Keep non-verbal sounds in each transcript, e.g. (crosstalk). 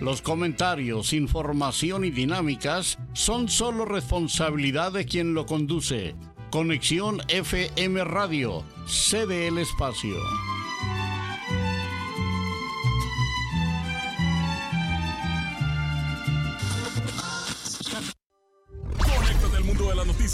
Los comentarios, información y dinámicas son solo responsabilidad de quien lo conduce. Conexión FM Radio, cede el espacio.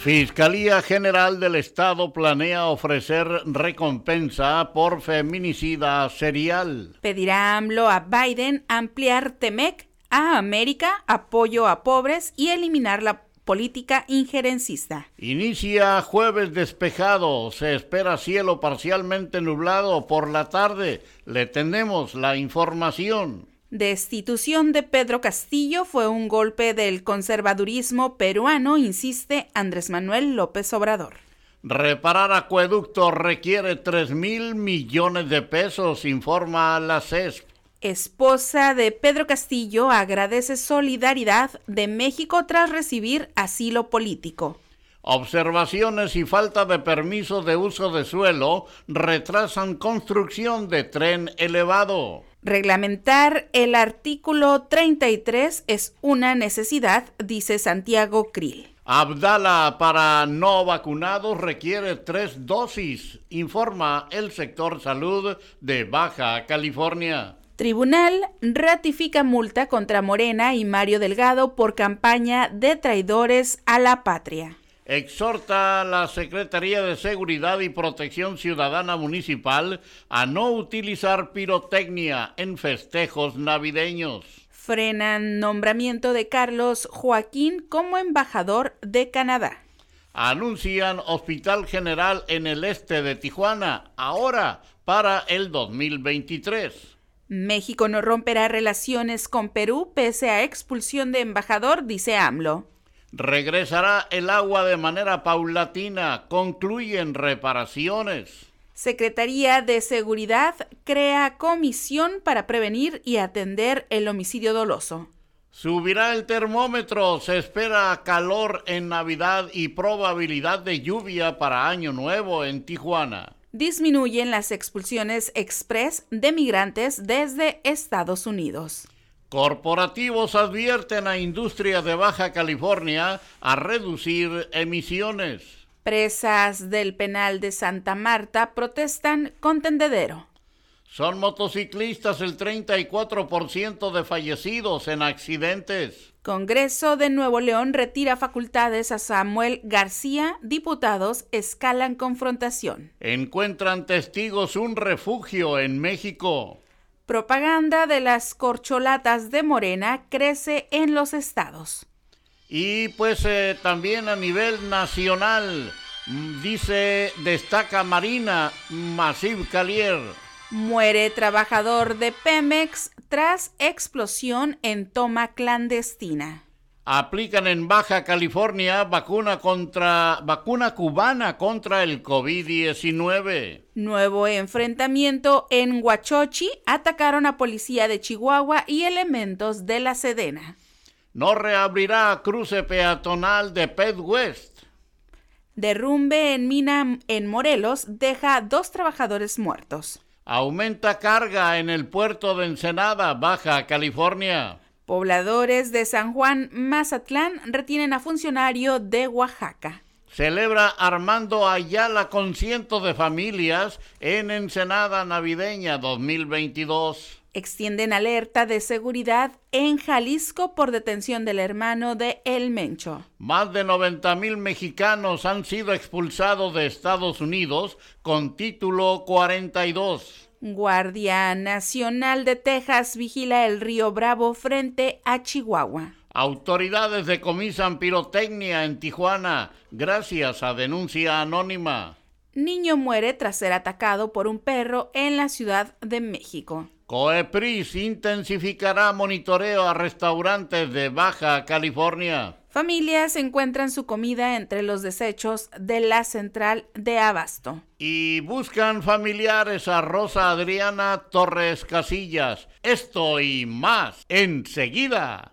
Fiscalía General del Estado planea ofrecer recompensa por feminicida serial. Pedirá AMLO a Biden ampliar TEMEC a América, apoyo a pobres y eliminar la política injerencista. Inicia jueves despejado, se espera cielo parcialmente nublado por la tarde. Le tenemos la información destitución de Pedro Castillo fue un golpe del conservadurismo peruano, insiste Andrés Manuel López Obrador. Reparar acueducto requiere 3 mil millones de pesos, informa la CESP. Esposa de Pedro Castillo agradece solidaridad de México tras recibir asilo político. Observaciones y falta de permiso de uso de suelo retrasan construcción de tren elevado. Reglamentar el artículo 33 es una necesidad, dice Santiago Krill. Abdala para no vacunados requiere tres dosis, informa el sector salud de Baja California. Tribunal ratifica multa contra Morena y Mario Delgado por campaña de traidores a la patria exhorta a la Secretaría de Seguridad y Protección Ciudadana Municipal a no utilizar pirotecnia en festejos navideños. Frenan nombramiento de Carlos Joaquín como embajador de Canadá. Anuncian Hospital General en el este de Tijuana, ahora para el 2023. México no romperá relaciones con Perú pese a expulsión de embajador, dice AMLO. Regresará el agua de manera paulatina, concluyen reparaciones. Secretaría de Seguridad crea comisión para prevenir y atender el homicidio doloso. Subirá el termómetro, se espera calor en Navidad y probabilidad de lluvia para Año Nuevo en Tijuana. Disminuyen las expulsiones express de migrantes desde Estados Unidos. Corporativos advierten a industrias de Baja California a reducir emisiones. Presas del penal de Santa Marta protestan con tendedero. Son motociclistas el 34% de fallecidos en accidentes. Congreso de Nuevo León retira facultades a Samuel García. Diputados escalan confrontación. Encuentran testigos un refugio en México. Propaganda de las corcholatas de Morena crece en los estados. Y pues eh, también a nivel nacional, mm, dice, destaca Marina Masiv Calier. Muere trabajador de Pemex tras explosión en toma clandestina aplican en Baja California vacuna contra vacuna cubana contra el COVID-19. Nuevo enfrentamiento en Huachochi, atacaron a policía de Chihuahua y elementos de la Sedena. No reabrirá cruce peatonal de Pet West. Derrumbe en mina en Morelos deja dos trabajadores muertos. Aumenta carga en el puerto de Ensenada, Baja California. Pobladores de San Juan Mazatlán retienen a funcionario de Oaxaca. Celebra Armando Ayala con cientos de familias en Ensenada Navideña 2022. Extienden alerta de seguridad en Jalisco por detención del hermano de El Mencho. Más de 90 mil mexicanos han sido expulsados de Estados Unidos con título 42. Guardia Nacional de Texas vigila el río Bravo frente a Chihuahua. Autoridades decomisan pirotecnia en Tijuana gracias a denuncia anónima. Niño muere tras ser atacado por un perro en la Ciudad de México. Coepris intensificará monitoreo a restaurantes de Baja California. Familias encuentran su comida entre los desechos de la central de abasto. Y buscan familiares a Rosa Adriana Torres Casillas. Esto y más enseguida.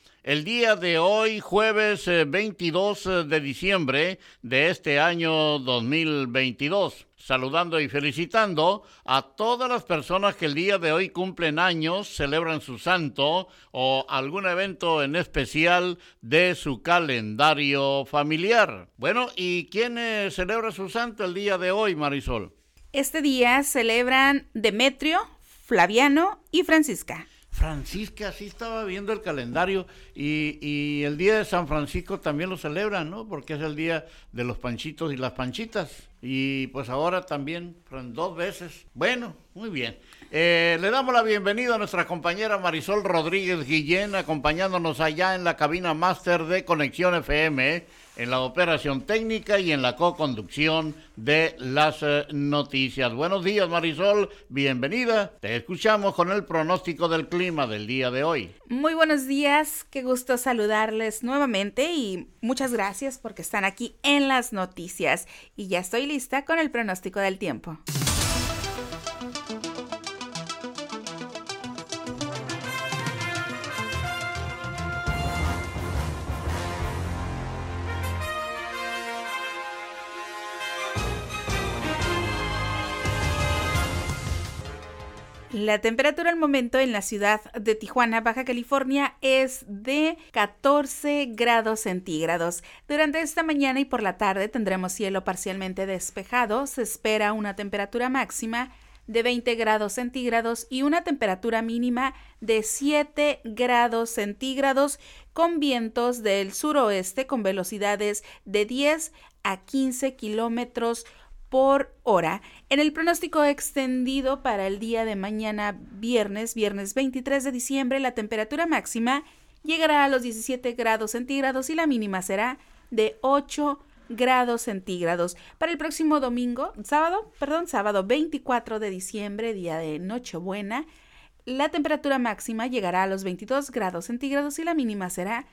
El día de hoy, jueves 22 eh, de diciembre de este año 2022 saludando y felicitando a todas las personas que el día de hoy cumplen años, celebran su santo o algún evento en especial de su calendario familiar. Bueno, ¿y quién celebra su santo el día de hoy, Marisol? Este día celebran Demetrio, Flaviano y Francisca. Francisca, sí estaba viendo el calendario y, el día de San Francisco también lo celebran, ¿no? Porque es el día de los panchitos y las panchitas. Y pues ahora también, dos veces. Bueno, muy bien. Eh, le damos la bienvenida a nuestra compañera Marisol Rodríguez Guillén, acompañándonos allá en la cabina máster de Conexión FM, en la operación técnica y en la co-conducción de las eh, noticias. Buenos días, Marisol, bienvenida. Te escuchamos con el pronóstico del clima del día de hoy. Muy buenos días, qué gusto saludarles nuevamente y muchas gracias porque están aquí en las noticias. Y ya estoy lista con el pronóstico del tiempo. La temperatura al momento en la ciudad de Tijuana, Baja California, es de 14 grados centígrados. Durante esta mañana y por la tarde tendremos cielo parcialmente despejado. Se espera una temperatura máxima de 20 grados centígrados y una temperatura mínima de 7 grados centígrados con vientos del suroeste con velocidades de 10 a 15 kilómetros hora. En el pronóstico extendido para el día de mañana, viernes, viernes 23 de diciembre, la temperatura máxima llegará a los 17 grados centígrados y la mínima será de 8 grados centígrados. Para el próximo domingo, sábado, perdón, sábado 24 de diciembre, día de Nochebuena, la temperatura máxima llegará a los 22 grados centígrados y la mínima será de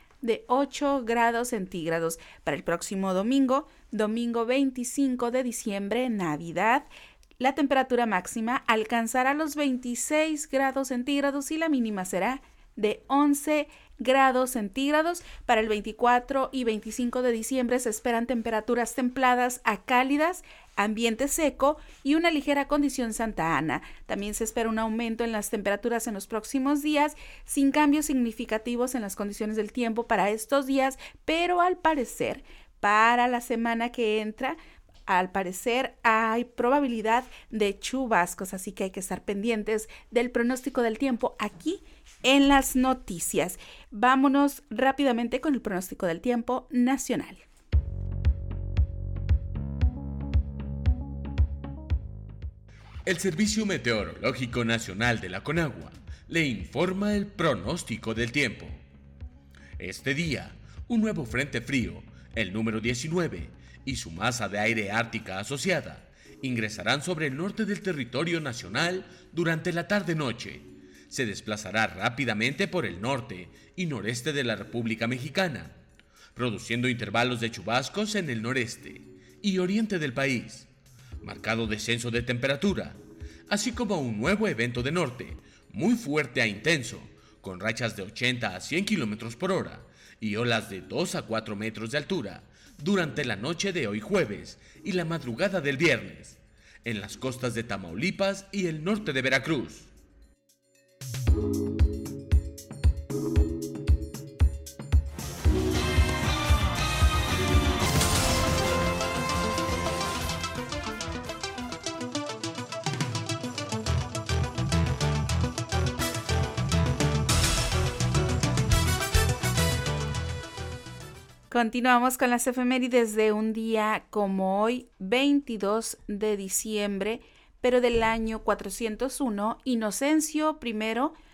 8 grados centígrados. Para el próximo domingo, domingo 25 de diciembre, Navidad, la temperatura máxima alcanzará los 26 grados centígrados y la mínima será de 11 grados centígrados. Para el 24 y 25 de diciembre se esperan temperaturas templadas a cálidas, ambiente seco y una ligera condición Santa Ana. También se espera un aumento en las temperaturas en los próximos días, sin cambios significativos en las condiciones del tiempo para estos días, pero al parecer para la semana que entra al parecer hay probabilidad de chubascos, así que hay que estar pendientes del pronóstico del tiempo aquí en las noticias. Vámonos rápidamente con el pronóstico del tiempo nacional. El Servicio Meteorológico Nacional de la Conagua le informa el pronóstico del tiempo. Este día, un nuevo frente frío, el número 19, y su masa de aire ártica asociada ingresarán sobre el norte del territorio nacional durante la tarde-noche. Se desplazará rápidamente por el norte y noreste de la República Mexicana, produciendo intervalos de chubascos en el noreste y oriente del país marcado descenso de temperatura, así como un nuevo evento de norte, muy fuerte e intenso, con rachas de 80 a 100 km por hora y olas de 2 a 4 metros de altura durante la noche de hoy jueves y la madrugada del viernes, en las costas de Tamaulipas y el norte de Veracruz. Continuamos con las efemérides de un día como hoy, 22 de diciembre, pero del año 401, Inocencio I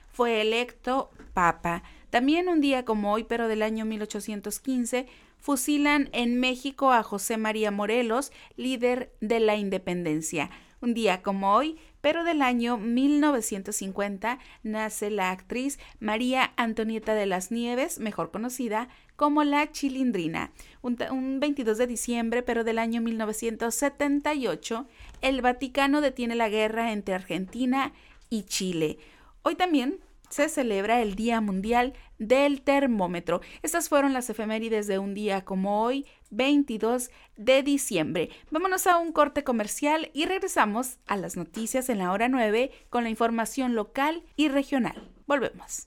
fue electo papa. También un día como hoy, pero del año 1815, fusilan en México a José María Morelos, líder de la independencia. Un día como hoy, pero del año 1950, nace la actriz María Antonieta de las Nieves, mejor conocida como la Chilindrina. Un, 22 de diciembre, pero del año 1978, el Vaticano detiene la guerra entre Argentina y Chile. Hoy también se celebra el Día Mundial del Termómetro. Estas fueron las efemérides de un día como hoy, 22 de diciembre. Vámonos a un corte comercial y regresamos a las noticias en la hora 9 con la información local y regional. Volvemos.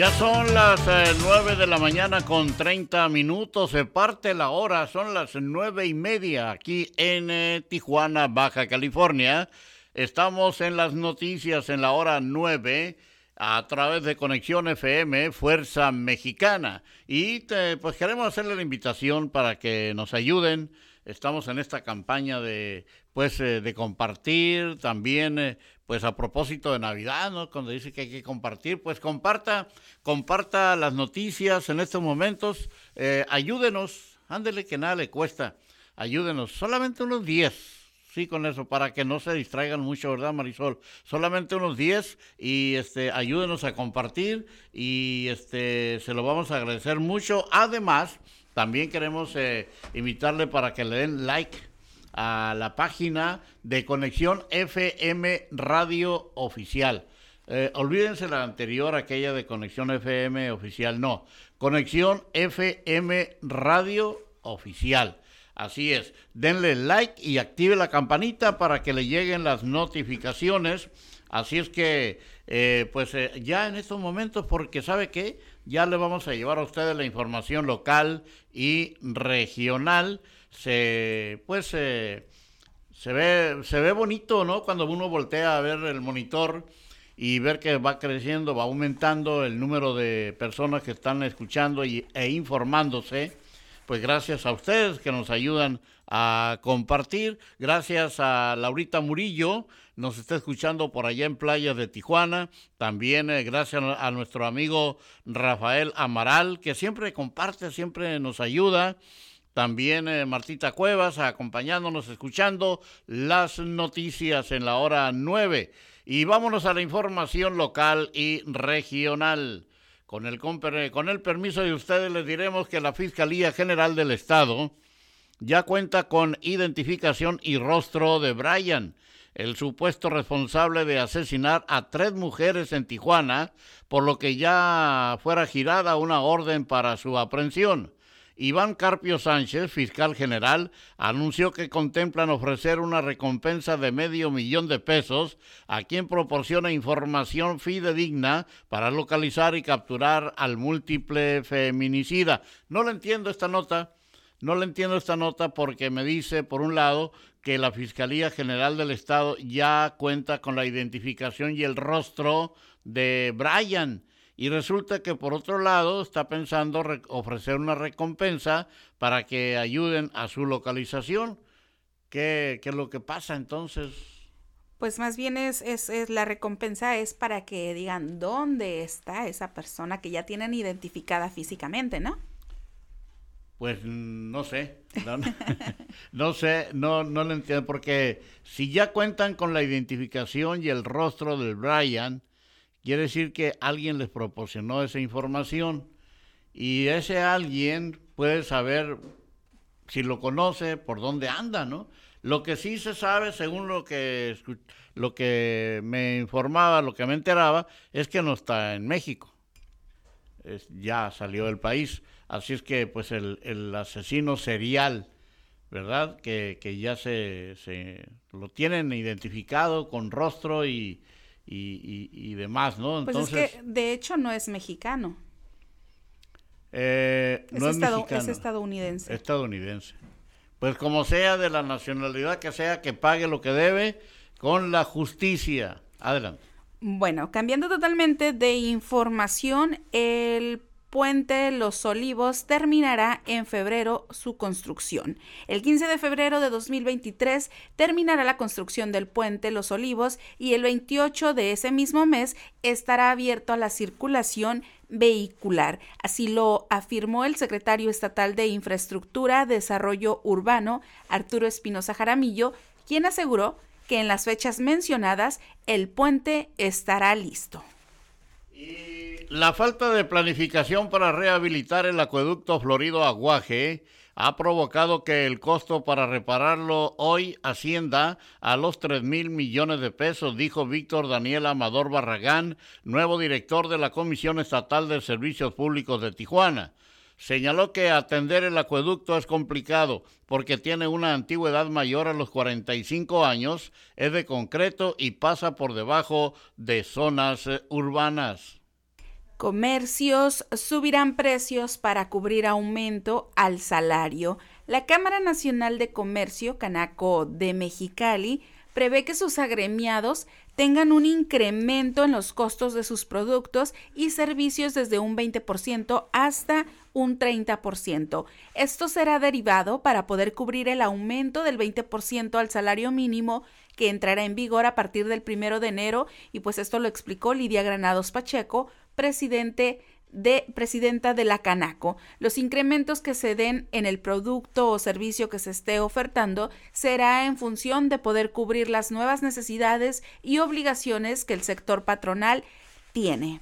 Ya son las eh, nueve de la mañana con 30 minutos, se parte la hora, son las nueve y media aquí en eh, Tijuana, Baja California. Estamos en las noticias en la hora nueve a través de Conexión FM, Fuerza Mexicana. Y pues queremos hacerle la invitación para que nos ayuden. Estamos en esta campaña de pues eh, de compartir también pues a propósito de Navidad, ¿no? Cuando dice que hay que compartir, pues comparta, comparta las noticias en estos momentos, eh, ayúdenos, ándele que nada le cuesta, ayúdenos, solamente unos 10, sí, con eso, para que no se distraigan mucho, ¿verdad, Marisol? Solamente unos 10 y este, ayúdenos a compartir y este, se lo vamos a agradecer mucho. Además, también queremos eh, invitarle para que le den like a la página de Conexión FM Radio Oficial. Eh, olvídense la anterior, aquella de Conexión FM Oficial, no. Conexión FM Radio Oficial. Así es, denle like y active la campanita para que le lleguen las notificaciones. Así es que, eh, pues eh, ya en estos momentos, porque sabe que ya le vamos a llevar a ustedes la información local y regional se pues se ve se ve bonito, ¿no? Cuando uno voltea a ver el monitor y ver que va creciendo, va aumentando el número de personas que están escuchando y, e informándose, pues gracias a ustedes que nos ayudan a compartir, gracias a Laurita Murillo, nos está escuchando por allá en playas de Tijuana, también eh, gracias a nuestro amigo Rafael Amaral, que siempre comparte, siempre nos ayuda, también eh, Martita Cuevas acompañándonos, escuchando las noticias en la hora 9. Y vámonos a la información local y regional. Con el, con el permiso de ustedes les diremos que la Fiscalía General del Estado ya cuenta con identificación y rostro de Brian, el supuesto responsable de asesinar a tres mujeres en Tijuana, por lo que ya fuera girada una orden para su aprehensión. Iván Carpio Sánchez, fiscal general, anunció que contemplan ofrecer una recompensa de medio millón de pesos a quien proporciona información fidedigna para localizar y capturar al múltiple feminicida. No le entiendo esta nota. No le entiendo esta nota porque me dice, por un lado, que la Fiscalía General del Estado ya cuenta con la identificación y el rostro de Brian y resulta que por otro lado está pensando ofrecer una recompensa para que ayuden a su localización. ¿Qué, es lo que pasa entonces? Pues más bien es, es, es, la recompensa es para que digan dónde está esa persona que ya tienen identificada físicamente, ¿no? Pues no sé, (laughs) no, sé, no, no lo entiendo, porque si ya cuentan con la identificación y el rostro del Brian, Quiere decir que alguien les proporcionó esa información y ese alguien puede saber si lo conoce, por dónde anda, ¿no? Lo que sí se sabe, según lo que, lo que me informaba, lo que me enteraba, es que no está en México. Ya salió del país. Así es que, pues, el, el asesino serial, ¿verdad? Que, que ya se, se, lo tienen identificado con rostro y, y, demás, ¿no? Entonces, pues es que de hecho no es mexicano. Eh, no es, es estadounidense. Estadounidense. Pues como sea de la nacionalidad que sea, que pague lo que debe con la justicia. Adelante. Bueno, cambiando totalmente de información, el puente Los Olivos terminará en febrero su construcción. El 15 de febrero de 2023 terminará la construcción del puente Los Olivos y el 28 de ese mismo mes estará abierto a la circulación vehicular. Así lo afirmó el secretario estatal de Infraestructura, Desarrollo Urbano, Arturo Espinosa Jaramillo, quien aseguró que en las fechas mencionadas el puente estará listo. La falta de planificación para rehabilitar el acueducto Florido Aguaje ha provocado que el costo para repararlo hoy ascienda a los 3 mil millones de pesos, dijo Víctor Daniel Amador Barragán, nuevo director de la Comisión Estatal de Servicios Públicos de Tijuana. Señaló que atender el acueducto es complicado porque tiene una antigüedad mayor a los 45 años, es de concreto y pasa por debajo de zonas eh, urbanas. Comercios subirán precios para cubrir aumento al salario. La Cámara Nacional de Comercio, Canaco de Mexicali, prevé que sus agremiados tengan un incremento en los costos de sus productos y servicios desde un 20% hasta un 30%. Esto será derivado para poder cubrir el aumento del 20% al salario mínimo que entrará en vigor a partir del primero de enero y pues esto lo explicó Lidia Granados Pacheco, presidente de presidenta de la Canaco. Los incrementos que se den en el producto o servicio que se esté ofertando será en función de poder cubrir las nuevas necesidades y obligaciones que el sector patronal tiene.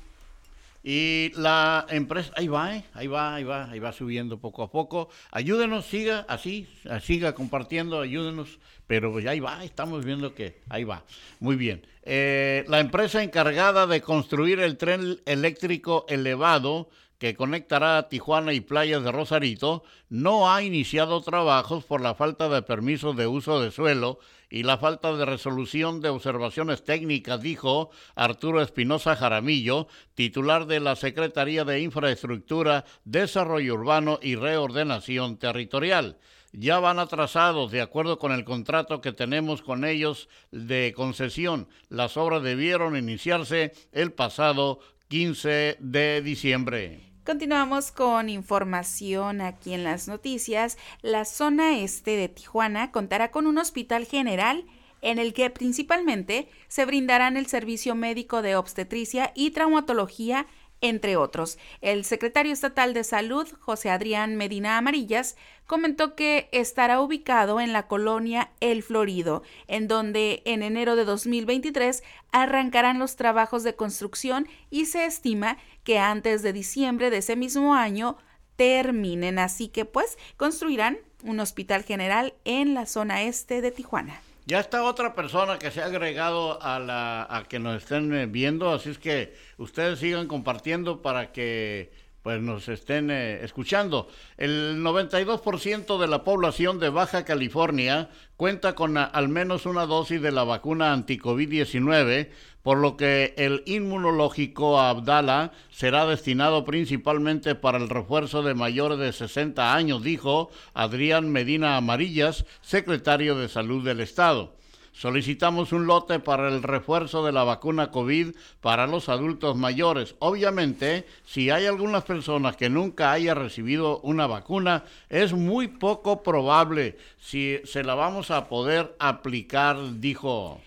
Y la empresa, ahí va, ¿eh? ahí va, ahí va, ahí va subiendo poco a poco. Ayúdenos, siga así, siga compartiendo, ayúdenos pero ya ahí va, estamos viendo que ahí va. Muy bien. Eh, la empresa encargada de construir el tren eléctrico elevado que conectará a Tijuana y playas de Rosarito, no ha iniciado trabajos por la falta de permisos de uso de suelo y la falta de resolución de observaciones técnicas, dijo Arturo Espinosa Jaramillo, titular de la Secretaría de Infraestructura, Desarrollo Urbano y Reordenación Territorial ya van atrasados de acuerdo con el contrato que tenemos con ellos de concesión. Las obras debieron iniciarse el pasado 15 de diciembre. Continuamos con información aquí en las noticias. La zona este de Tijuana contará con un hospital general en el que principalmente se brindarán el servicio médico de obstetricia y traumatología entre otros. El secretario estatal de Salud, José Adrián Medina Amarillas, comentó que estará ubicado en la colonia El Florido, en donde en enero de 2023 arrancarán los trabajos de construcción y se estima que antes de diciembre de ese mismo año terminen. Así que pues construirán un hospital general en la zona este de Tijuana. Ya está otra persona que se ha agregado a, la, a que nos estén eh, viendo, así es que ustedes sigan compartiendo para que pues nos estén eh, escuchando. El 92% de la población de Baja California cuenta con al menos una dosis de la vacuna anti-COVID-19, por lo que el inmunológico Abdala será destinado principalmente para el refuerzo de mayores de 60 años, dijo Adrián Medina Amarillas, secretario de Salud del Estado. Solicitamos un lote para el refuerzo de la vacuna COVID para los adultos mayores. Obviamente, si hay algunas personas que nunca haya recibido una vacuna, es muy poco probable si se la vamos a poder aplicar, dijo.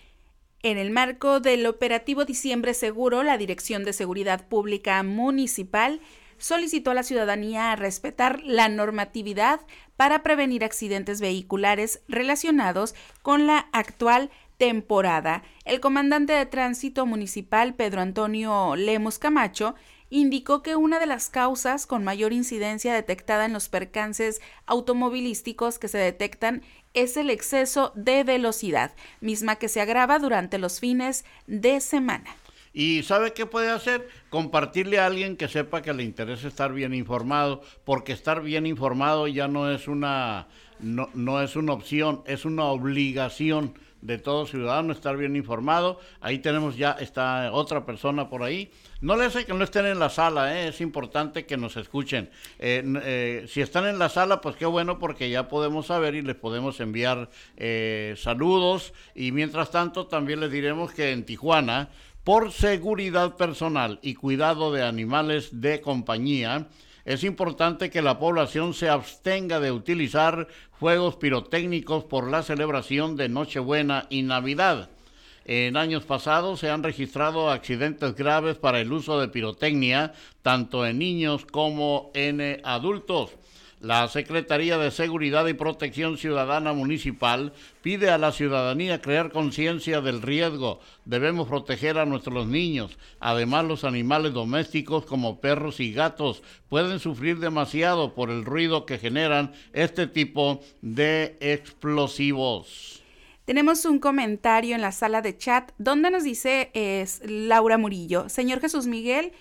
En el marco del operativo Diciembre Seguro, la Dirección de Seguridad Pública Municipal solicitó a la ciudadanía a respetar la normatividad para prevenir accidentes vehiculares relacionados con la actual temporada. El comandante de tránsito municipal, Pedro Antonio Lemos Camacho, indicó que una de las causas con mayor incidencia detectada en los percances automovilísticos que se detectan es el exceso de velocidad, misma que se agrava durante los fines de semana. ¿Y sabe qué puede hacer? Compartirle a alguien que sepa que le interesa estar bien informado, porque estar bien informado ya no es una, no, no es una opción, es una obligación de todo ciudadano estar bien informado. Ahí tenemos ya, está otra persona por ahí. No les hace que no estén en la sala, ¿eh? es importante que nos escuchen. Eh, eh, si están en la sala, pues qué bueno porque ya podemos saber y les podemos enviar saludos. Y mientras tanto, también les diremos que en Tijuana, por seguridad personal y cuidado de animales de compañía, es importante que la población se abstenga de utilizar fuegos pirotécnicos por la celebración de Nochebuena y Navidad. En años pasados se han registrado accidentes graves para el uso de pirotecnia, tanto en niños como en adultos. La Secretaría de Seguridad y Protección Ciudadana Municipal pide a la ciudadanía crear conciencia del riesgo. Debemos proteger a nuestros niños. Además, los animales domésticos como perros y gatos pueden sufrir demasiado por el ruido que generan este tipo de explosivos. Tenemos un comentario en la sala de chat donde nos dice es Laura Murillo. Señor Jesús Miguel,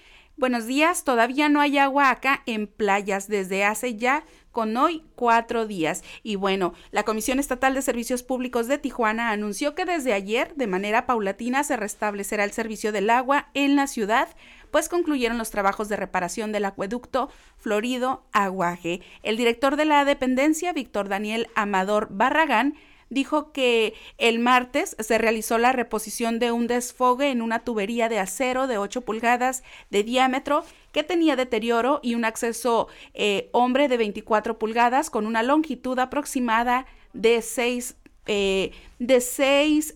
Buenos días, todavía no hay agua acá en playas desde hace ya con hoy cuatro días. Y bueno, la Comisión Estatal de Servicios Públicos de Tijuana anunció que desde ayer, de manera paulatina, se restablecerá el servicio del agua en la ciudad, pues concluyeron los trabajos de reparación del acueducto Florido Aguaje. El director de la dependencia, Víctor Daniel Amador Barragán, dijo que el martes se realizó la reposición de un desfogue en una tubería de acero de 8 pulgadas de diámetro que tenía deterioro y un acceso eh, hombre de 24 pulgadas con una longitud aproximada de 6 eh, de 6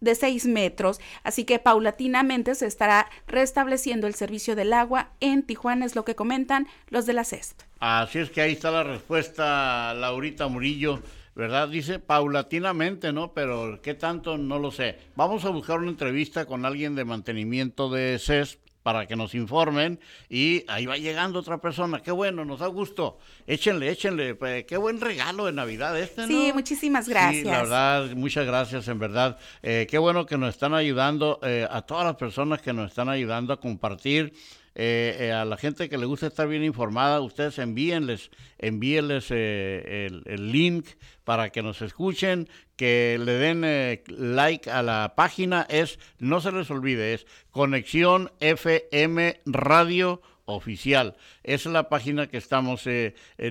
de 6 metros, así que paulatinamente se estará restableciendo el servicio del agua en Tijuana, es lo que comentan los de la CESP. Así es que ahí está la respuesta, Laurita Murillo. ¿Verdad? Dice paulatinamente, ¿no? Pero ¿qué tanto? No lo sé. Vamos a buscar una entrevista con alguien de mantenimiento de CES para que nos informen y ahí va llegando otra persona. Qué bueno, nos da gusto. Échenle, échenle. Qué buen regalo de Navidad este, ¿no? Sí, muchísimas gracias. Sí, la verdad, muchas gracias, en verdad. Eh, qué bueno que nos están ayudando, eh, a todas las personas que nos están ayudando a compartir eh, eh, a la gente que le gusta estar bien informada, ustedes envíenles, envíenles eh, el, link para que nos escuchen, que le den like a la página, es, no se les olvide, es Conexión FM Radio oficial. Es la página que estamos.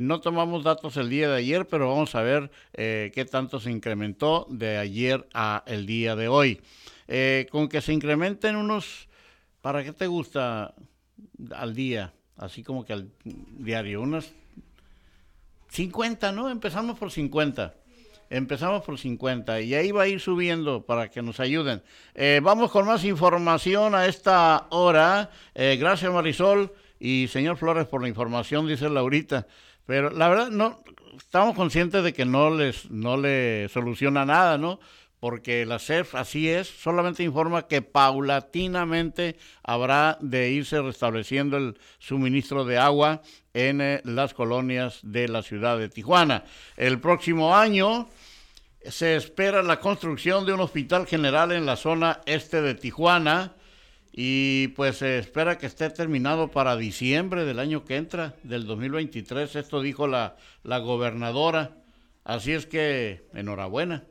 no tomamos datos el día de ayer, pero vamos a ver qué tanto se incrementó de ayer a el día de hoy. con que se incrementen unos, ¿para qué te gusta? Al día, así como que al diario, unas 50, ¿no? Empezamos por 50. Empezamos por 50 y ahí va a ir subiendo para que nos ayuden. Eh, vamos con más información a esta hora. Eh, gracias Marisol y señor Flores por la información, dice Laurita. Pero la verdad, no, estamos conscientes de que no les, no le soluciona nada, ¿no? Porque la CEF así es, solamente informa que paulatinamente habrá de irse restableciendo el suministro de agua en eh, las colonias de la ciudad de Tijuana. El próximo año se espera la construcción de un hospital general en la zona este de Tijuana y pues se espera que esté terminado para diciembre del año que entra, del 2023, esto dijo la, la gobernadora. Así es que enhorabuena.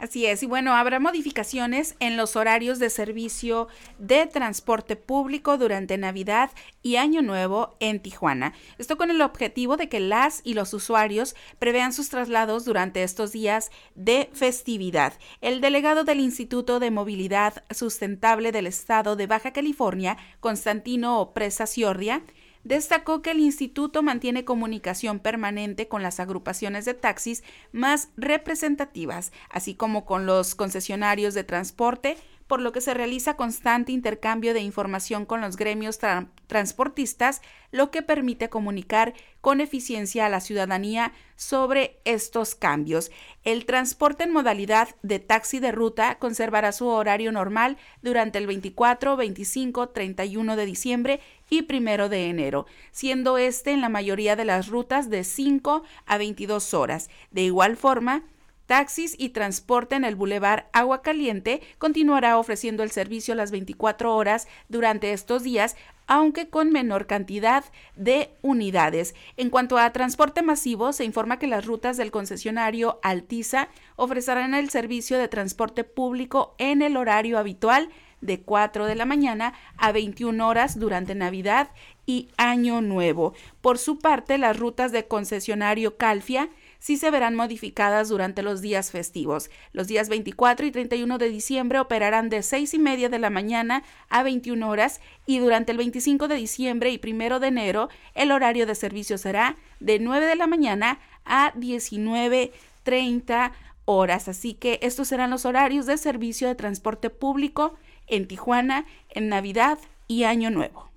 Así es, y bueno, habrá modificaciones en los horarios de servicio de transporte público durante Navidad y Año Nuevo en Tijuana. Esto con el objetivo de que las y los usuarios prevean sus traslados durante estos días de festividad. El delegado del Instituto de Movilidad Sustentable del Estado de Baja California, Constantino Presa Ciordia, destacó que el instituto mantiene comunicación permanente con las agrupaciones de taxis más representativas, así como con los concesionarios de transporte, por lo que se realiza constante intercambio de información con los gremios transportistas, lo que permite comunicar con eficiencia a la ciudadanía sobre estos cambios. El transporte en modalidad de taxi de ruta conservará su horario normal durante el 24, 25, 31 de diciembre y 1 de enero, siendo este en la mayoría de las rutas de 5 a 22 horas. De igual forma, Taxis y transporte en el Boulevard Agua Caliente continuará ofreciendo el servicio las 24 horas durante estos días, aunque con menor cantidad de unidades. En cuanto a transporte masivo, se informa que las rutas del concesionario Altiza ofrecerán el servicio de transporte público en el horario habitual de 4 de la mañana a 21 horas durante Navidad y Año Nuevo. Por su parte, las rutas de concesionario Calfia sí se verán modificadas durante los días festivos. Los días 24 y 31 de diciembre operarán de 6 y media de la mañana a 21 horas y durante el 25 de diciembre y 1 de enero el horario de servicio será de 9 de la mañana a 19.30 horas. Así que estos serán los horarios de servicio de transporte público en Tijuana en Navidad y Año Nuevo.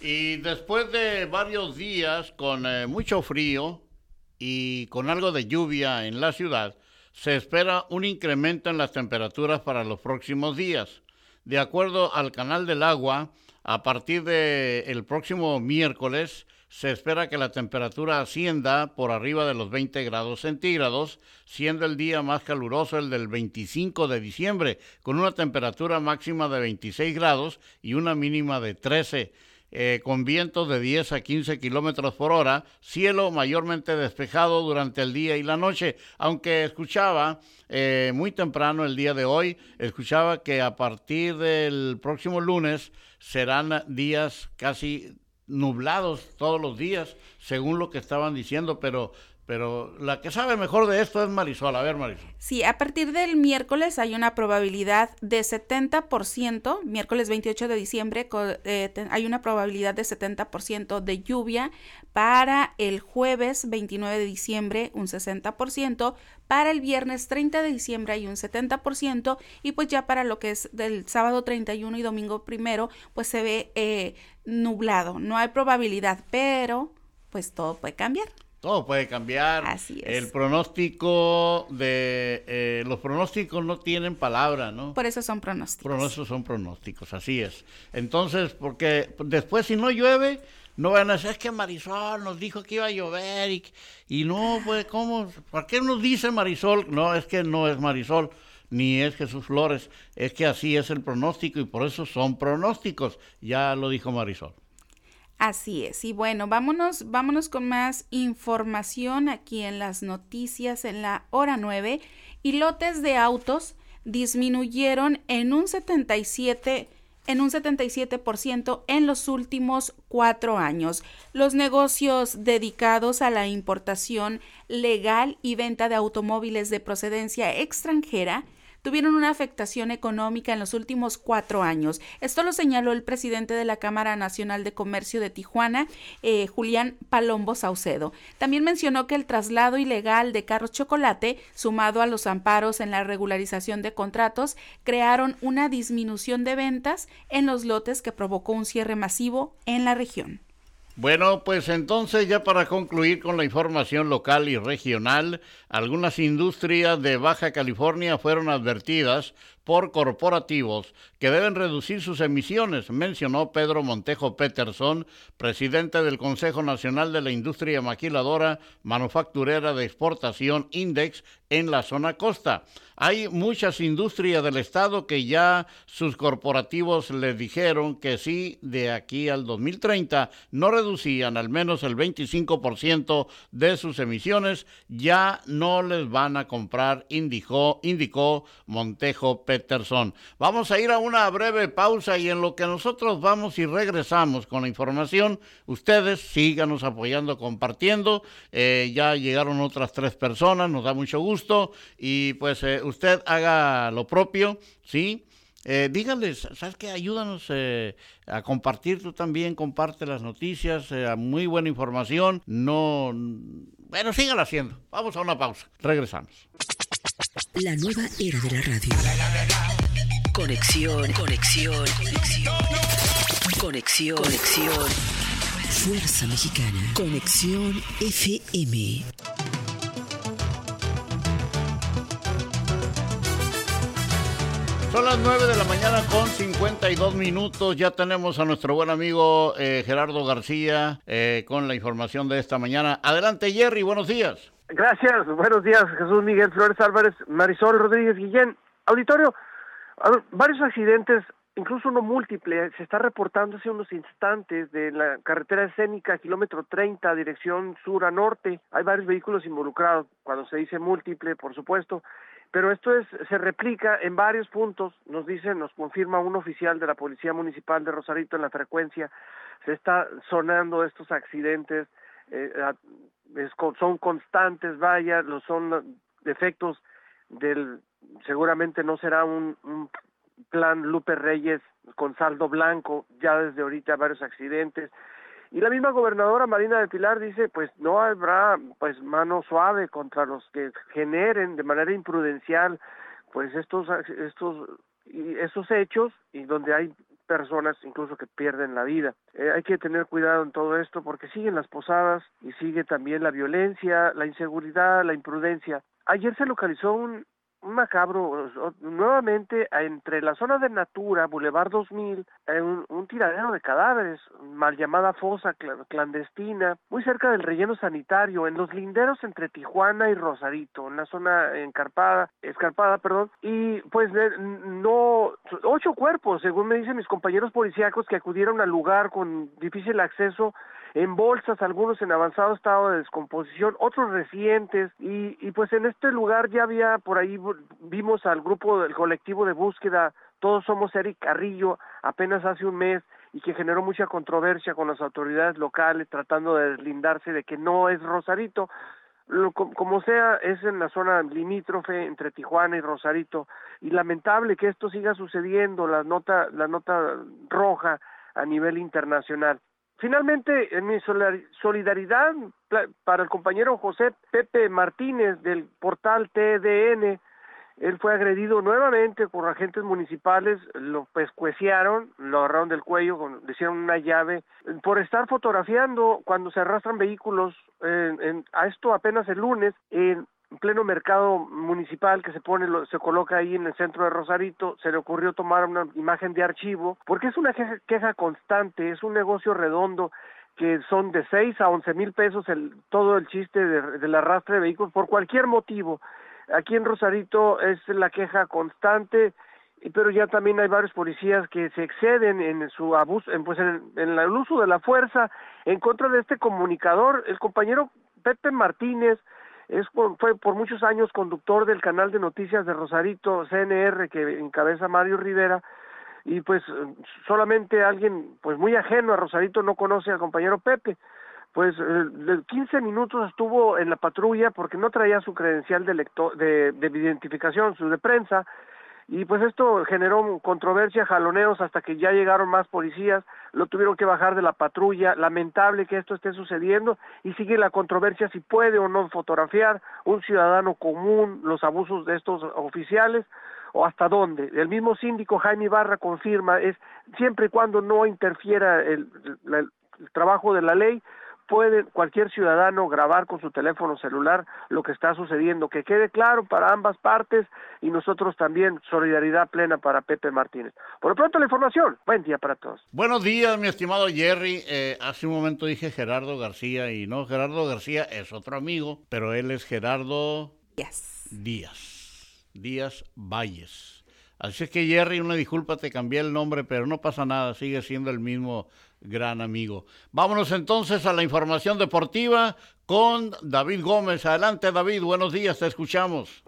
Y después de varios días con eh, mucho frío y con algo de lluvia en la ciudad, se espera un incremento en las temperaturas para los próximos días. De acuerdo al Canal del Agua, a partir del próximo miércoles se espera que la temperatura ascienda por arriba de los 20 grados centígrados, siendo el día más caluroso el del 25 de diciembre, con una temperatura máxima de 26 grados y una mínima de 13. Eh, con vientos de 10 a 15 kilómetros por hora, cielo mayormente despejado durante el día y la noche, aunque escuchaba eh, muy temprano el día de hoy, escuchaba que a partir del próximo lunes serán días casi nublados todos los días, según lo que estaban diciendo, pero pero la que sabe mejor de esto es Marisol. A ver, Marisol. Sí, a partir del miércoles hay una probabilidad de 70%, miércoles 28 de diciembre eh, hay una probabilidad de 70% de lluvia, para el jueves 29 de diciembre un 60%, para el viernes 30 de diciembre hay un 70% y pues ya para lo que es del sábado 31 y domingo primero pues se ve eh, nublado, no hay probabilidad, pero pues todo puede cambiar. Todo puede cambiar. Así es. El pronóstico de... Eh, los pronósticos no tienen palabra, ¿no? Por eso son pronósticos. Por eso son pronósticos, así es. Entonces, porque después si no llueve, no van a decir, es que Marisol nos dijo que iba a llover y, y no, pues, ¿cómo? ¿Por qué nos dice Marisol? No, es que no es Marisol ni es Jesús Flores, es que así es el pronóstico y por eso son pronósticos, ya lo dijo Marisol. Así es. Y bueno, vámonos, vámonos con más información aquí en las noticias en la hora 9. Y lotes de autos disminuyeron en un 77 en un 77% en los últimos cuatro años. Los negocios dedicados a la importación legal y venta de automóviles de procedencia extranjera tuvieron una afectación económica en los últimos cuatro años. Esto lo señaló el presidente de la Cámara Nacional de Comercio de Tijuana, eh, Julián Palombo Saucedo. También mencionó que el traslado ilegal de carros chocolate, sumado a los amparos en la regularización de contratos, crearon una disminución de ventas en los lotes que provocó un cierre masivo en la región. Bueno, pues entonces ya para concluir con la información local y regional, algunas industrias de Baja California fueron advertidas por corporativos que deben reducir sus emisiones, mencionó Pedro Montejo Peterson, presidente del Consejo Nacional de la Industria Maquiladora Manufacturera de Exportación Index en la zona costa. Hay muchas industrias del Estado que ya sus corporativos les dijeron que si de aquí al 2030 no reducían al menos el 25% de sus emisiones, ya no les van a comprar, indicó, indicó Montejo Peterson. Vamos a ir a una breve pausa y en lo que nosotros vamos y regresamos con la información, ustedes síganos apoyando, compartiendo. Eh, ya llegaron otras tres personas, nos da mucho gusto y pues eh, usted haga lo propio, ¿sí? Eh, díganles, ¿sabes qué? Ayúdanos eh, a compartir tú también, comparte las noticias, muy buena información. No, bueno, síganlo haciendo. Vamos a una pausa, regresamos. La nueva era de la radio. Conexión, conexión, conexión. Conexión, conexión. Fuerza Mexicana. Conexión FM. Son las 9 de la mañana con 52 minutos. Ya tenemos a nuestro buen amigo eh, Gerardo García eh, con la información de esta mañana. Adelante, Jerry, buenos días. Gracias, buenos días Jesús Miguel Flores Álvarez, Marisol Rodríguez Guillén. Auditorio, varios accidentes, incluso uno múltiple, se está reportando hace unos instantes de la carretera escénica, kilómetro 30, dirección sur a norte. Hay varios vehículos involucrados, cuando se dice múltiple, por supuesto, pero esto es, se replica en varios puntos, nos dice, nos confirma un oficial de la Policía Municipal de Rosarito en la frecuencia, se está sonando estos accidentes, eh, son constantes, vaya, lo son defectos del, seguramente no será un, un plan Lupe Reyes con saldo blanco, ya desde ahorita varios accidentes, y la misma gobernadora Marina de Pilar dice, pues no habrá pues mano suave contra los que generen de manera imprudencial pues estos estos y esos hechos y donde hay personas incluso que pierden la vida. Eh, hay que tener cuidado en todo esto porque siguen las posadas y sigue también la violencia, la inseguridad, la imprudencia. Ayer se localizó un macabro, nuevamente entre la zona de Natura, Boulevard 2000, un, un tiradero de cadáveres, mal llamada fosa clandestina, muy cerca del relleno sanitario, en los linderos entre Tijuana y Rosarito, en la zona encarpada, escarpada, perdón, y pues no, ocho cuerpos, según me dicen mis compañeros policíacos que acudieron al lugar con difícil acceso, en bolsas, algunos en avanzado estado de descomposición, otros recientes, y, y pues en este lugar ya había por ahí, vimos al grupo del colectivo de búsqueda, todos somos Eric Carrillo, apenas hace un mes, y que generó mucha controversia con las autoridades locales tratando de deslindarse de que no es Rosarito, lo, como sea, es en la zona limítrofe entre Tijuana y Rosarito, y lamentable que esto siga sucediendo, la nota, la nota roja a nivel internacional. Finalmente, en mi solidaridad para el compañero José Pepe Martínez del portal TDN, él fue agredido nuevamente por agentes municipales, lo pescueciaron, lo agarraron del cuello, le hicieron una llave, por estar fotografiando cuando se arrastran vehículos, a esto apenas el lunes, en en pleno mercado municipal que se pone, se coloca ahí en el centro de Rosarito, se le ocurrió tomar una imagen de archivo, porque es una queja, constante, es un negocio redondo que son de 6 a 11 mil pesos el, todo el chiste de, del arrastre de vehículos por cualquier motivo. Aquí en Rosarito es la queja constante, pero ya también hay varios policías que se exceden en su abuso, en, pues en, en el uso de la fuerza en contra de este comunicador. El compañero Pepe Martínez, es fue por muchos años conductor del canal de noticias de Rosarito CNR que encabeza Mario Rivera y pues solamente alguien pues muy ajeno a Rosarito no conoce al compañero Pepe. Pues de 15 minutos estuvo en la patrulla porque no traía su credencial de, lector, de, de identificación, su de prensa, y pues esto generó controversia, jaloneos hasta que ya llegaron más policías, lo tuvieron que bajar de la patrulla, lamentable que esto esté sucediendo y sigue la controversia si puede o no fotografiar un ciudadano común los abusos de estos oficiales o hasta dónde. El mismo síndico Jaime Barra confirma es siempre y cuando no interfiera el, el trabajo de la ley, puede cualquier ciudadano grabar con su teléfono celular lo que está sucediendo, que quede claro para ambas partes y nosotros también solidaridad plena para Pepe Martínez. Por lo pronto la información, buen día para todos. Buenos días, mi estimado Jerry. Eh, hace un momento dije Gerardo García y no, Gerardo García es otro amigo, pero él es Gerardo Díaz. Díaz. Díaz Valles. Así es que Jerry, una disculpa, te cambié el nombre, pero no pasa nada, sigue siendo el mismo gran amigo. Vámonos entonces a la información deportiva con David Gómez. Adelante David, buenos días, te escuchamos.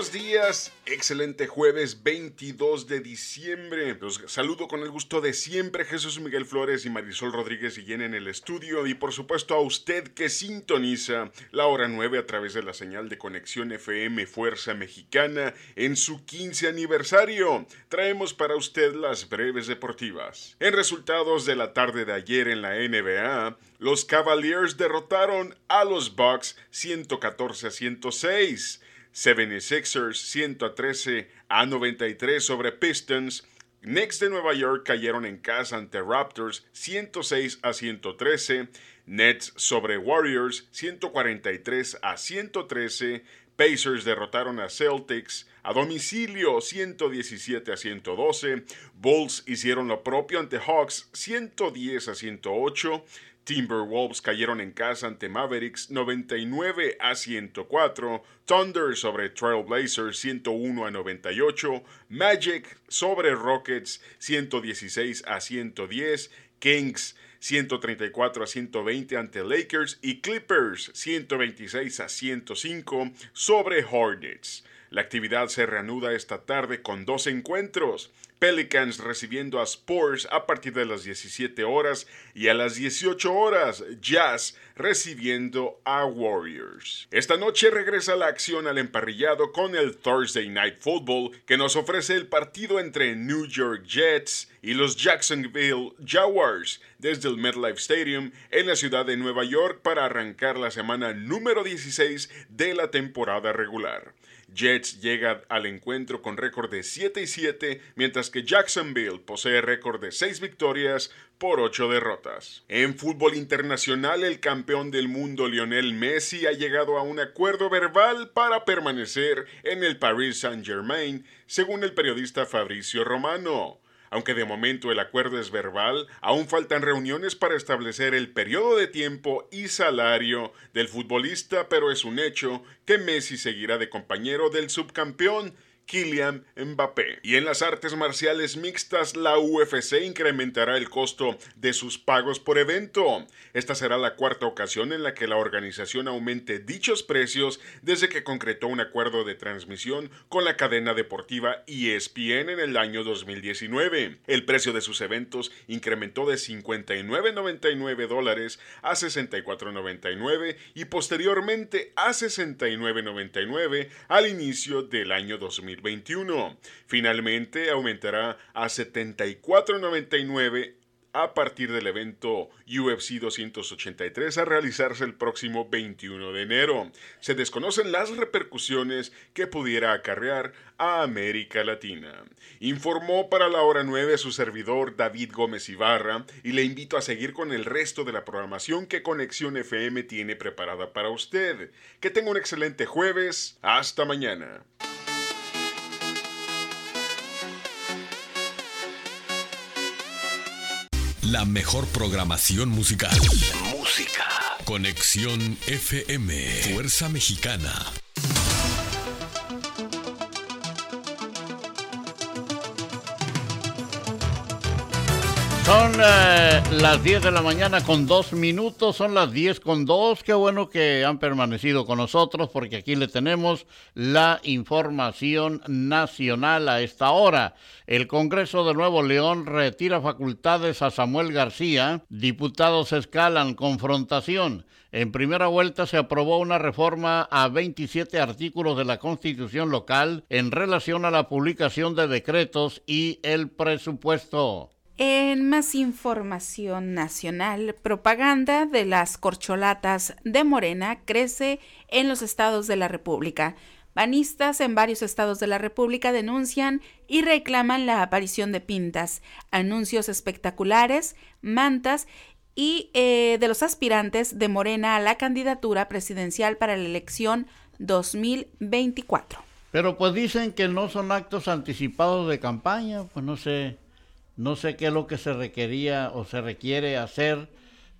Buenos días. Excelente jueves 22 de diciembre. Los saludo con el gusto de siempre Jesús Miguel Flores y Marisol Rodríguez y en el estudio y por supuesto a usted que sintoniza la hora 9 a través de la señal de conexión FM Fuerza Mexicana en su 15 aniversario. Traemos para usted las breves deportivas. En resultados de la tarde de ayer en la NBA, los Cavaliers derrotaron a los Bucks 114 a 106. 76ers 113 a 93 sobre Pistons. Knicks de Nueva York cayeron en casa ante Raptors 106 a 113. Nets sobre Warriors 143 a 113. Pacers derrotaron a Celtics a domicilio 117 a 112. Bulls hicieron lo propio ante Hawks 110 a 108. Timberwolves cayeron en casa ante Mavericks 99 a 104, Thunder sobre Trailblazers 101 a 98, Magic sobre Rockets 116 a 110, Kings 134 a 120 ante Lakers y Clippers 126 a 105 sobre Hornets. La actividad se reanuda esta tarde con dos encuentros. Pelicans recibiendo a Spurs a partir de las 17 horas y a las 18 horas Jazz recibiendo a Warriors. Esta noche regresa la acción al emparrillado con el Thursday Night Football que nos ofrece el partido entre New York Jets y los Jacksonville Jaguars desde el MetLife Stadium en la ciudad de Nueva York para arrancar la semana número 16 de la temporada regular. Jets llega al encuentro con récord de 7 y 7, mientras que Jacksonville posee récord de 6 victorias por 8 derrotas. En fútbol internacional, el campeón del mundo Lionel Messi ha llegado a un acuerdo verbal para permanecer en el Paris Saint-Germain, según el periodista Fabricio Romano. Aunque de momento el acuerdo es verbal, aún faltan reuniones para establecer el periodo de tiempo y salario del futbolista, pero es un hecho que Messi seguirá de compañero del subcampeón Kylian Mbappé. Y en las artes marciales mixtas, la UFC incrementará el costo de sus pagos por evento. Esta será la cuarta ocasión en la que la organización aumente dichos precios desde que concretó un acuerdo de transmisión con la cadena deportiva ESPN en el año 2019. El precio de sus eventos incrementó de 59.99 dólares a 64.99 y posteriormente a 69.99 al inicio del año 2020. Finalmente aumentará a 74.99 a partir del evento UFC 283 a realizarse el próximo 21 de enero. Se desconocen las repercusiones que pudiera acarrear a América Latina. Informó para la hora 9 su servidor David Gómez Ibarra y le invito a seguir con el resto de la programación que Conexión FM tiene preparada para usted. Que tenga un excelente jueves. Hasta mañana. La mejor programación musical. Música. Conexión FM. Fuerza Mexicana. Son eh, las 10 de la mañana con dos minutos, son las 10 con dos. Qué bueno que han permanecido con nosotros porque aquí le tenemos la información nacional a esta hora. El Congreso de Nuevo León retira facultades a Samuel García. Diputados escalan confrontación. En primera vuelta se aprobó una reforma a 27 artículos de la Constitución local en relación a la publicación de decretos y el presupuesto. En más información nacional, propaganda de las corcholatas de Morena crece en los estados de la República. Banistas en varios estados de la República denuncian y reclaman la aparición de pintas, anuncios espectaculares, mantas y eh, de los aspirantes de Morena a la candidatura presidencial para la elección 2024. Pero pues dicen que no son actos anticipados de campaña, pues no sé. No sé qué es lo que se requería o se requiere hacer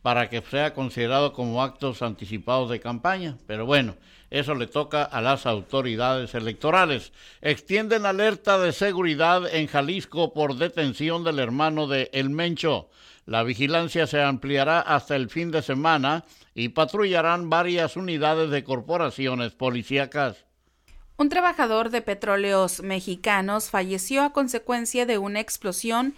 para que sea considerado como actos anticipados de campaña, pero bueno, eso le toca a las autoridades electorales. Extienden alerta de seguridad en Jalisco por detención del hermano de El Mencho. La vigilancia se ampliará hasta el fin de semana y patrullarán varias unidades de corporaciones policíacas. Un trabajador de petróleos mexicanos falleció a consecuencia de una explosión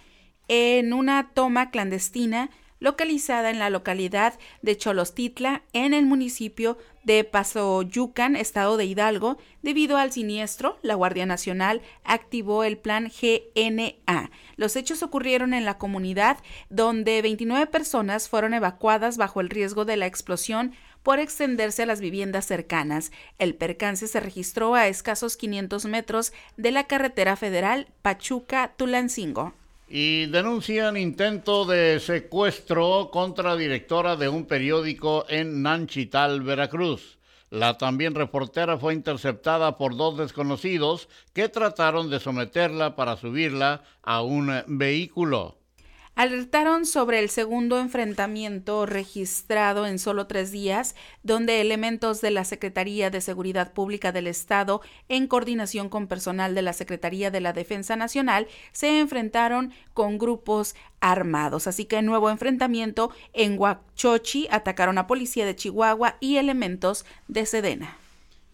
en una toma clandestina localizada en la localidad de Cholostitla, en el municipio de Pasoyucan, estado de Hidalgo. Debido al siniestro, la Guardia Nacional activó el plan GNA. Los hechos ocurrieron en la comunidad, donde 29 personas fueron evacuadas bajo el riesgo de la explosión por extenderse a las viviendas cercanas. El percance se registró a escasos 500 metros de la carretera federal Pachuca-Tulancingo y denuncian intento de secuestro contra directora de un periódico en Nanchital, Veracruz. La también reportera fue interceptada por dos desconocidos que trataron de someterla para subirla a un vehículo alertaron sobre el segundo enfrentamiento registrado en solo tres días, donde elementos de la Secretaría de Seguridad Pública del Estado, en coordinación con personal de la Secretaría de la Defensa Nacional, se enfrentaron con grupos armados. Así que nuevo enfrentamiento en Huachochi atacaron a policía de Chihuahua y elementos de Sedena.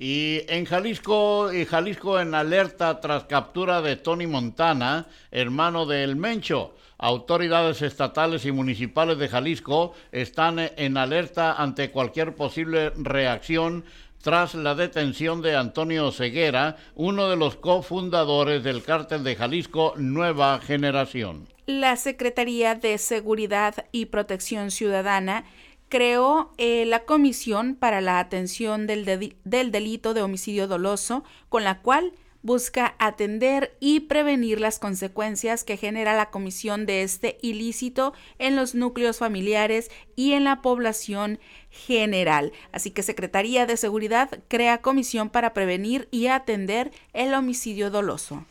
Y en Jalisco, y Jalisco en alerta tras captura de Tony Montana, hermano del Mencho. Autoridades estatales y municipales de Jalisco están en alerta ante cualquier posible reacción tras la detención de Antonio Ceguera, uno de los cofundadores del cártel de Jalisco Nueva Generación. La Secretaría de Seguridad y Protección Ciudadana creó eh, la Comisión para la Atención del, del Delito de Homicidio Doloso, con la cual busca atender y prevenir las consecuencias que genera la comisión de este ilícito en los núcleos familiares y en la población general. Así que Secretaría de Seguridad crea comisión para prevenir y atender el homicidio doloso.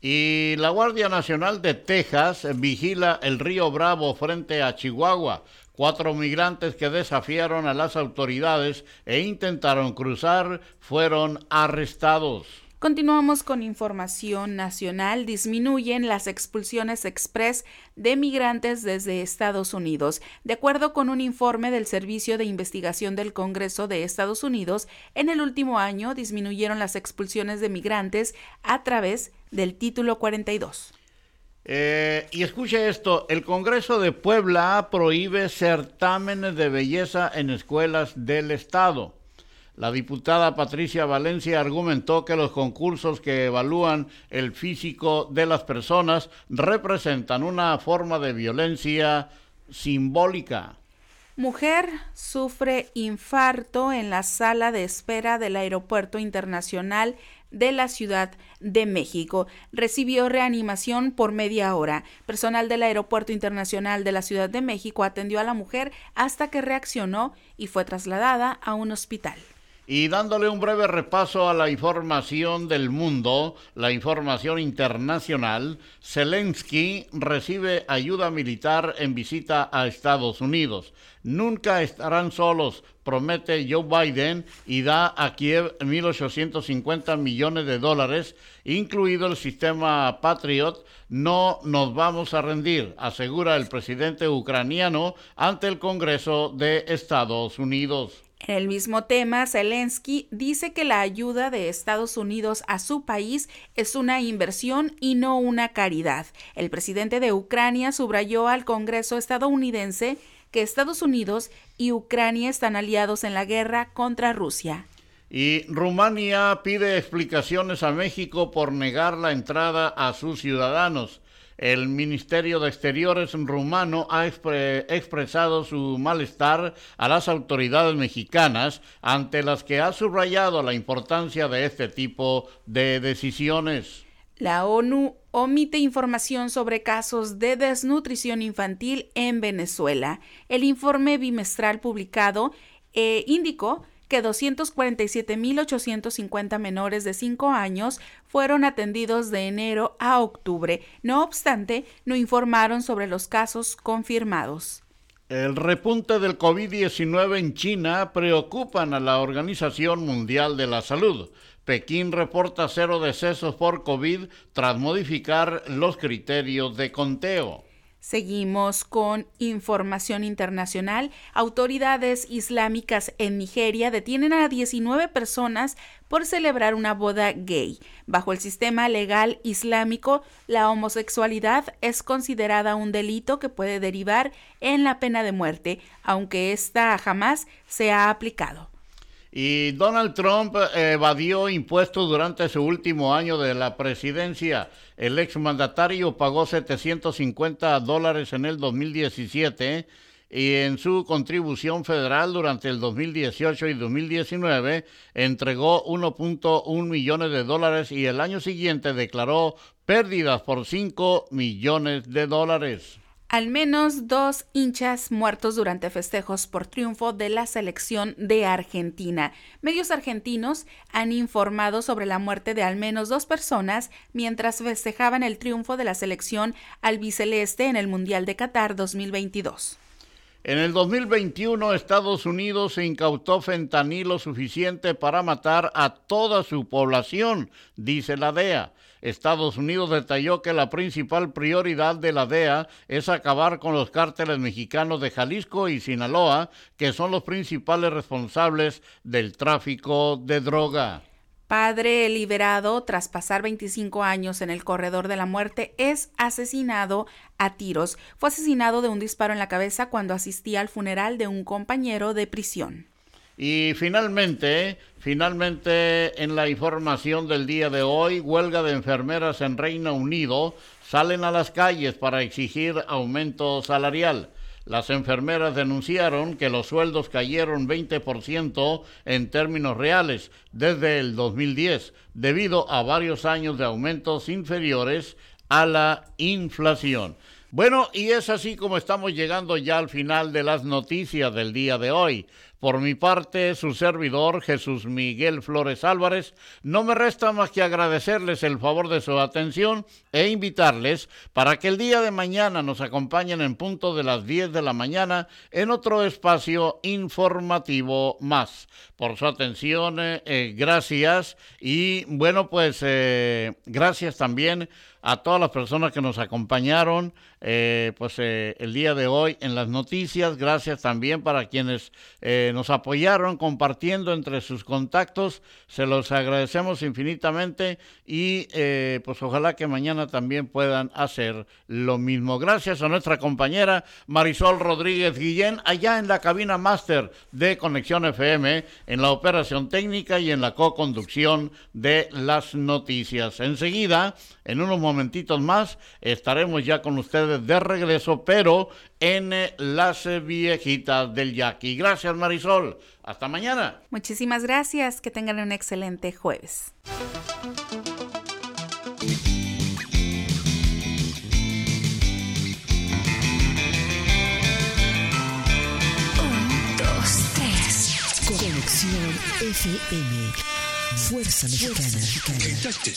Y la Guardia Nacional de Texas vigila el río Bravo frente a Chihuahua. Cuatro migrantes que desafiaron a las autoridades e intentaron cruzar fueron arrestados. Continuamos con información nacional. Disminuyen las expulsiones express de migrantes desde Estados Unidos. De acuerdo con un informe del Servicio de Investigación del Congreso de Estados Unidos, en el último año disminuyeron las expulsiones de migrantes a través del título 42. Eh, y escuche esto, el Congreso de Puebla prohíbe certámenes de belleza en escuelas del Estado. La diputada Patricia Valencia argumentó que los concursos que evalúan el físico de las personas representan una forma de violencia simbólica. Mujer sufre infarto en la sala de espera del Aeropuerto Internacional de la Ciudad de México. Recibió reanimación por media hora. Personal del Aeropuerto Internacional de la Ciudad de México atendió a la mujer hasta que reaccionó y fue trasladada a un hospital. Y dándole un breve repaso a la información del mundo, la información internacional, Zelensky recibe ayuda militar en visita a Estados Unidos. Nunca estarán solos, promete Joe Biden y da a Kiev 1.850 millones de dólares, incluido el sistema Patriot. No nos vamos a rendir, asegura el presidente ucraniano ante el Congreso de Estados Unidos. En el mismo tema, Zelensky dice que la ayuda de Estados Unidos a su país es una inversión y no una caridad. El presidente de Ucrania subrayó al Congreso estadounidense que Estados Unidos y Ucrania están aliados en la guerra contra Rusia. Y Rumania pide explicaciones a México por negar la entrada a sus ciudadanos. El Ministerio de Exteriores rumano ha expresado su malestar a las autoridades mexicanas ante las que ha subrayado la importancia de este tipo de decisiones. La ONU omite información sobre casos de desnutrición infantil en Venezuela. El informe bimestral publicado eh, indicó que 247.850 menores de 5 años fueron atendidos de enero a octubre. No obstante, no informaron sobre los casos confirmados. El repunte del COVID-19 en China preocupan a la Organización Mundial de la Salud. Pekín reporta cero decesos por COVID tras modificar los criterios de conteo. Seguimos con información internacional. Autoridades islámicas en Nigeria detienen a 19 personas por celebrar una boda gay. Bajo el sistema legal islámico, la homosexualidad es considerada un delito que puede derivar en la pena de muerte, aunque esta jamás se ha aplicado. Y Donald Trump evadió impuestos durante su último año de la presidencia. El exmandatario pagó 750 dólares en el 2017 y en su contribución federal durante el 2018 y 2019 entregó 1.1 millones de dólares y el año siguiente declaró pérdidas por 5 millones de dólares. Al menos dos hinchas muertos durante festejos por triunfo de la selección de Argentina. Medios argentinos han informado sobre la muerte de al menos dos personas mientras festejaban el triunfo de la selección albiceleste en el Mundial de Qatar 2022. En el 2021 Estados Unidos incautó fentanilo suficiente para matar a toda su población, dice la DEA. Estados Unidos detalló que la principal prioridad de la DEA es acabar con los cárteles mexicanos de Jalisco y Sinaloa, que son los principales responsables del tráfico de droga. Padre liberado tras pasar 25 años en el corredor de la muerte es asesinado a tiros. Fue asesinado de un disparo en la cabeza cuando asistía al funeral de un compañero de prisión. Y finalmente, finalmente en la información del día de hoy, huelga de enfermeras en Reino Unido salen a las calles para exigir aumento salarial. Las enfermeras denunciaron que los sueldos cayeron 20% en términos reales desde el 2010, debido a varios años de aumentos inferiores a la inflación. Bueno, y es así como estamos llegando ya al final de las noticias del día de hoy. Por mi parte, su servidor, Jesús Miguel Flores Álvarez, no me resta más que agradecerles el favor de su atención e invitarles para que el día de mañana nos acompañen en punto de las 10 de la mañana en otro espacio informativo más. Por su atención, eh, eh, gracias y bueno, pues eh, gracias también a todas las personas que nos acompañaron pues el día de hoy en las noticias. Gracias también para quienes nos apoyaron compartiendo entre sus contactos. Se los agradecemos infinitamente y eh, pues ojalá que mañana también puedan hacer lo mismo. Gracias a nuestra compañera Marisol Rodríguez Guillén allá en la cabina máster de Conexión FM, en la operación técnica y en la co-conducción de las noticias. Enseguida, en unos momentitos más, estaremos ya con ustedes de regreso, pero en las viejitas del Yaqui. Gracias Marisol. Hasta mañana. Muchísimas gracias. Que tengan un excelente jueves. Un, dos, tres. Conexión FM. Fuerza Mexicana.